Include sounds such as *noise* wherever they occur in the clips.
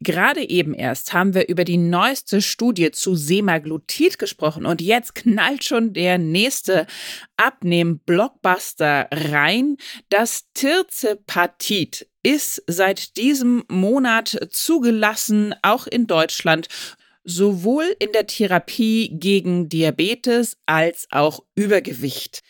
Gerade eben erst haben wir über die neueste Studie zu Semaglutid gesprochen und jetzt knallt schon der nächste Abnehm-Blockbuster rein. Das Tirzepatit ist seit diesem Monat zugelassen, auch in Deutschland, sowohl in der Therapie gegen Diabetes als auch Übergewicht.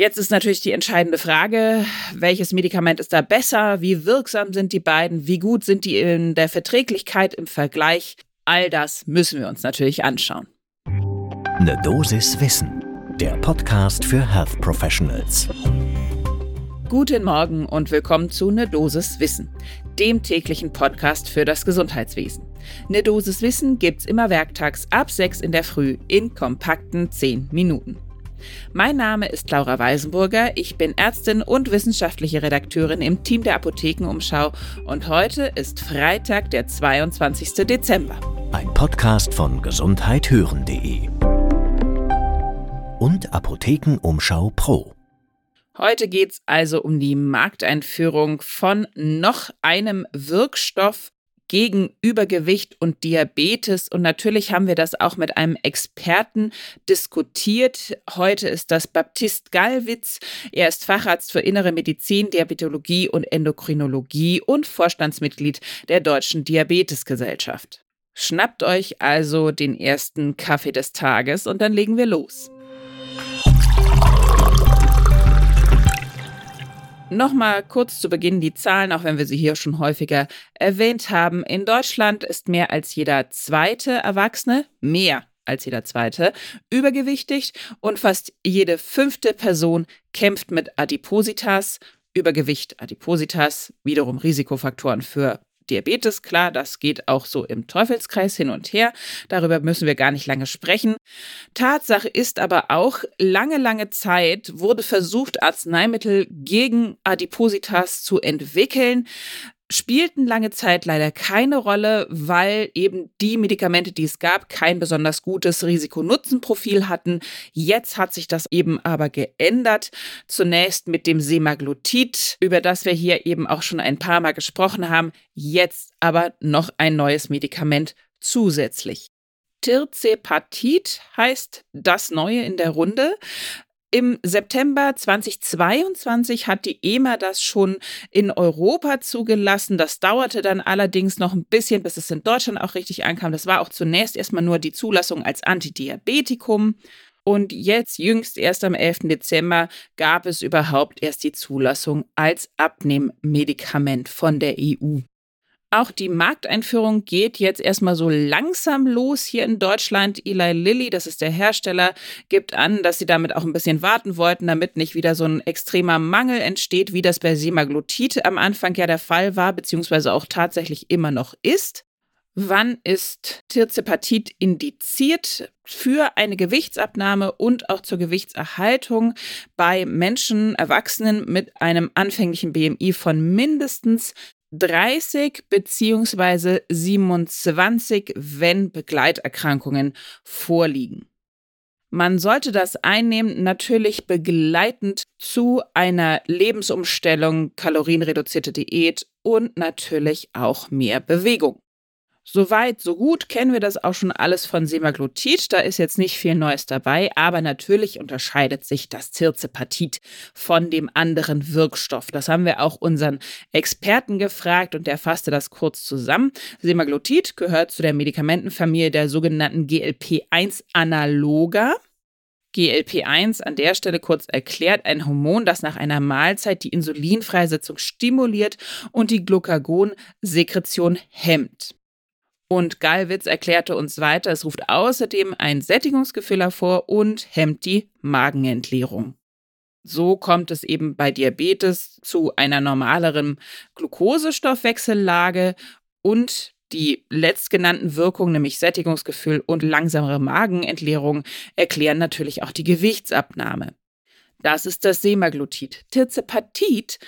Jetzt ist natürlich die entscheidende Frage, welches Medikament ist da besser, wie wirksam sind die beiden, wie gut sind die in der Verträglichkeit im Vergleich. All das müssen wir uns natürlich anschauen. Eine Dosis Wissen, der Podcast für Health Professionals. Guten Morgen und willkommen zu Ne Dosis Wissen, dem täglichen Podcast für das Gesundheitswesen. Ne Dosis Wissen gibt's immer werktags ab 6 in der Früh in kompakten 10 Minuten. Mein Name ist Laura Weisenburger, ich bin Ärztin und wissenschaftliche Redakteurin im Team der Apothekenumschau und heute ist Freitag, der 22. Dezember. Ein Podcast von gesundheithören.de und Apothekenumschau Pro. Heute geht es also um die Markteinführung von noch einem Wirkstoff gegen Übergewicht und Diabetes. Und natürlich haben wir das auch mit einem Experten diskutiert. Heute ist das Baptist Gallwitz. Er ist Facharzt für Innere Medizin, Diabetologie und Endokrinologie und Vorstandsmitglied der Deutschen Diabetesgesellschaft. Schnappt euch also den ersten Kaffee des Tages und dann legen wir los. Nochmal kurz zu Beginn die Zahlen, auch wenn wir sie hier schon häufiger erwähnt haben. In Deutschland ist mehr als jeder zweite Erwachsene, mehr als jeder zweite, übergewichtig und fast jede fünfte Person kämpft mit Adipositas. Übergewicht, Adipositas, wiederum Risikofaktoren für Diabetes, klar, das geht auch so im Teufelskreis hin und her. Darüber müssen wir gar nicht lange sprechen. Tatsache ist aber auch, lange, lange Zeit wurde versucht, Arzneimittel gegen Adipositas zu entwickeln spielten lange Zeit leider keine Rolle, weil eben die Medikamente, die es gab, kein besonders gutes Risiko-Nutzen-Profil hatten. Jetzt hat sich das eben aber geändert. Zunächst mit dem Semaglutid, über das wir hier eben auch schon ein paar Mal gesprochen haben. Jetzt aber noch ein neues Medikament zusätzlich. Tirzepatit heißt das Neue in der Runde. Im September 2022 hat die EMA das schon in Europa zugelassen. Das dauerte dann allerdings noch ein bisschen, bis es in Deutschland auch richtig ankam. Das war auch zunächst erstmal nur die Zulassung als Antidiabetikum. Und jetzt, jüngst erst am 11. Dezember, gab es überhaupt erst die Zulassung als Abnehmmedikament von der EU. Auch die Markteinführung geht jetzt erstmal so langsam los hier in Deutschland. Eli Lilly, das ist der Hersteller, gibt an, dass sie damit auch ein bisschen warten wollten, damit nicht wieder so ein extremer Mangel entsteht, wie das bei Semaglutid am Anfang ja der Fall war, beziehungsweise auch tatsächlich immer noch ist. Wann ist Tirzepatit indiziert für eine Gewichtsabnahme und auch zur Gewichtserhaltung bei Menschen, Erwachsenen mit einem anfänglichen BMI von mindestens 30 beziehungsweise 27, wenn Begleiterkrankungen vorliegen. Man sollte das einnehmen, natürlich begleitend zu einer Lebensumstellung, kalorienreduzierte Diät und natürlich auch mehr Bewegung. Soweit, so gut kennen wir das auch schon alles von Semaglutid. Da ist jetzt nicht viel Neues dabei, aber natürlich unterscheidet sich das Tirzepatit von dem anderen Wirkstoff. Das haben wir auch unseren Experten gefragt und der fasste das kurz zusammen. Semaglutid gehört zu der Medikamentenfamilie der sogenannten GLP-1-Analoga. GLP-1 an der Stelle kurz erklärt, ein Hormon, das nach einer Mahlzeit die Insulinfreisetzung stimuliert und die Glucagonsekretion hemmt. Und Gallwitz erklärte uns weiter, es ruft außerdem ein Sättigungsgefühl hervor und hemmt die Magenentleerung. So kommt es eben bei Diabetes zu einer normaleren Glukosestoffwechsellage und die letztgenannten Wirkungen, nämlich Sättigungsgefühl und langsamere Magenentleerung, erklären natürlich auch die Gewichtsabnahme. Das ist das Semaglutid. Tirzepatit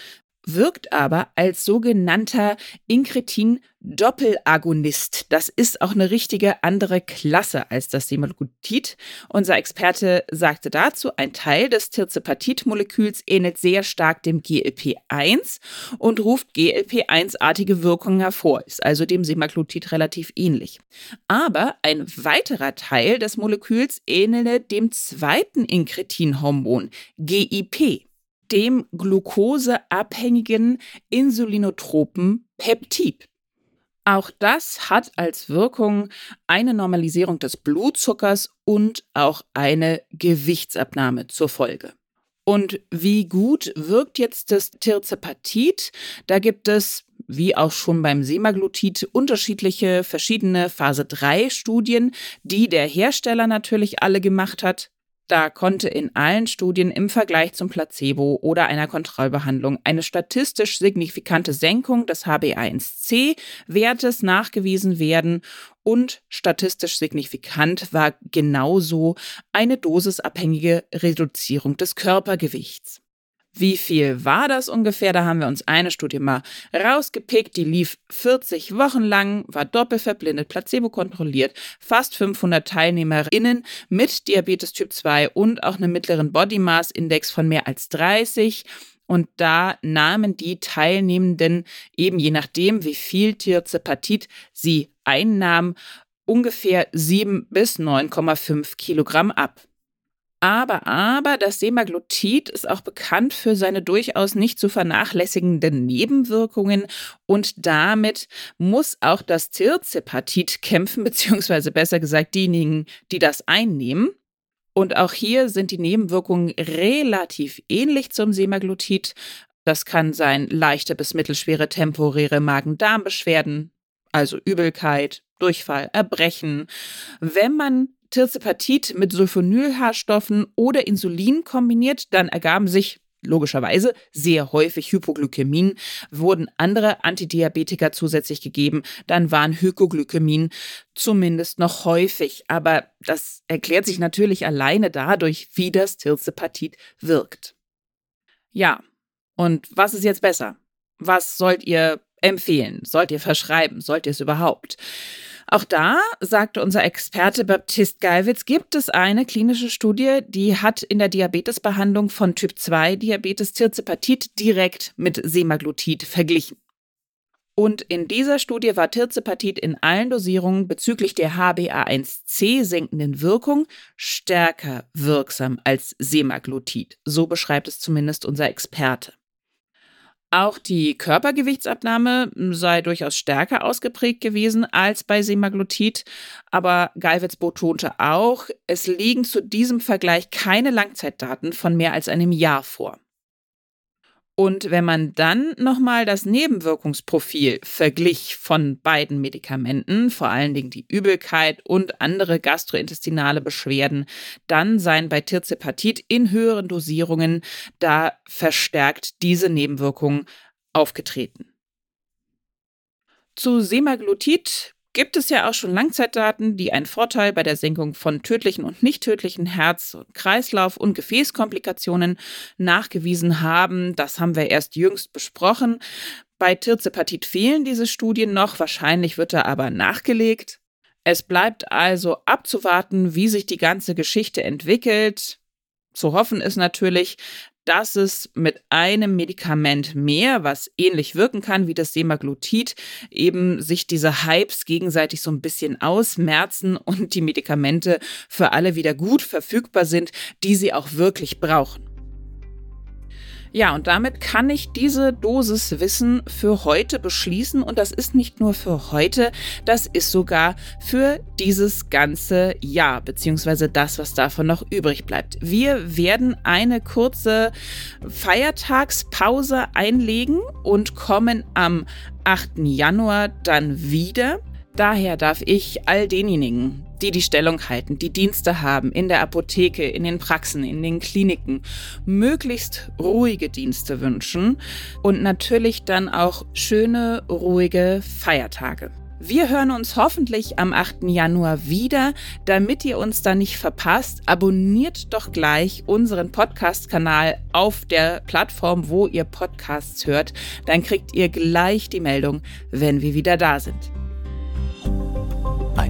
wirkt aber als sogenannter Inkretin-Doppelagonist. Das ist auch eine richtige andere Klasse als das Semaglutid. Unser Experte sagte dazu, ein Teil des Tirzepatid-Moleküls ähnelt sehr stark dem GLP-1 und ruft GLP-1-artige Wirkungen hervor, ist also dem Semaglutid relativ ähnlich. Aber ein weiterer Teil des Moleküls ähnele dem zweiten Inkretin-Hormon, GIP dem glukoseabhängigen insulinotropen Peptid. Auch das hat als Wirkung eine Normalisierung des Blutzuckers und auch eine Gewichtsabnahme zur Folge. Und wie gut wirkt jetzt das Tirzepatid? Da gibt es, wie auch schon beim Semaglutid, unterschiedliche verschiedene Phase 3 Studien, die der Hersteller natürlich alle gemacht hat. Da konnte in allen Studien im Vergleich zum Placebo oder einer Kontrollbehandlung eine statistisch signifikante Senkung des HbA1c-Wertes nachgewiesen werden und statistisch signifikant war genauso eine dosisabhängige Reduzierung des Körpergewichts. Wie viel war das ungefähr? Da haben wir uns eine Studie mal rausgepickt. Die lief 40 Wochen lang, war doppelverblindet, placebo kontrolliert, fast 500 TeilnehmerInnen mit Diabetes Typ 2 und auch einem mittleren Body Mass Index von mehr als 30. Und da nahmen die Teilnehmenden eben je nachdem, wie viel Tirzepatid sie einnahmen, ungefähr 7 bis 9,5 Kilogramm ab. Aber, aber, das Semaglutid ist auch bekannt für seine durchaus nicht zu vernachlässigenden Nebenwirkungen und damit muss auch das Tirzepatid kämpfen, *laughs* beziehungsweise besser gesagt diejenigen, die das einnehmen. Und auch hier sind die Nebenwirkungen relativ ähnlich zum Semaglutid. Das kann sein leichte bis mittelschwere temporäre Magen-Darm-Beschwerden, also Übelkeit, Durchfall, Erbrechen. Wenn man Tirzepatid mit Sulfonylhaarstoffen oder Insulin kombiniert, dann ergaben sich logischerweise sehr häufig Hypoglykämien, wurden andere Antidiabetika zusätzlich gegeben, dann waren Hypoglykämien zumindest noch häufig. Aber das erklärt sich natürlich alleine dadurch, wie das Tirzepatid wirkt. Ja, und was ist jetzt besser? Was sollt ihr empfehlen? Sollt ihr verschreiben? Sollt ihr es überhaupt? Auch da, sagte unser Experte Baptist Geiwitz, gibt es eine klinische Studie, die hat in der Diabetesbehandlung von Typ 2 Diabetes Tirzepatid direkt mit Semaglutid verglichen. Und in dieser Studie war Tirzepatid in allen Dosierungen bezüglich der HbA1c senkenden Wirkung stärker wirksam als Semaglutid. So beschreibt es zumindest unser Experte. Auch die Körpergewichtsabnahme sei durchaus stärker ausgeprägt gewesen als bei Semaglutid, aber Geiwitz betonte auch, es liegen zu diesem Vergleich keine Langzeitdaten von mehr als einem Jahr vor. Und wenn man dann nochmal das Nebenwirkungsprofil verglich von beiden Medikamenten, vor allen Dingen die Übelkeit und andere gastrointestinale Beschwerden, dann seien bei Tirzepatid in höheren Dosierungen da verstärkt diese Nebenwirkungen aufgetreten. Zu Semaglutid gibt es ja auch schon Langzeitdaten, die einen Vorteil bei der Senkung von tödlichen und nicht tödlichen Herz-, Kreislauf- und Gefäßkomplikationen nachgewiesen haben. Das haben wir erst jüngst besprochen. Bei Tirzepatit fehlen diese Studien noch, wahrscheinlich wird da aber nachgelegt. Es bleibt also abzuwarten, wie sich die ganze Geschichte entwickelt. Zu hoffen ist natürlich, dass es mit einem Medikament mehr, was ähnlich wirken kann wie das Semaglutid, eben sich diese Hypes gegenseitig so ein bisschen ausmerzen und die Medikamente für alle wieder gut verfügbar sind, die sie auch wirklich brauchen. Ja, und damit kann ich diese Dosiswissen für heute beschließen. Und das ist nicht nur für heute, das ist sogar für dieses ganze Jahr, beziehungsweise das, was davon noch übrig bleibt. Wir werden eine kurze Feiertagspause einlegen und kommen am 8. Januar dann wieder. Daher darf ich all denjenigen, die die Stellung halten, die Dienste haben in der Apotheke, in den Praxen, in den Kliniken, möglichst ruhige Dienste wünschen und natürlich dann auch schöne, ruhige Feiertage. Wir hören uns hoffentlich am 8. Januar wieder. Damit ihr uns da nicht verpasst, abonniert doch gleich unseren Podcast-Kanal auf der Plattform, wo ihr Podcasts hört. Dann kriegt ihr gleich die Meldung, wenn wir wieder da sind.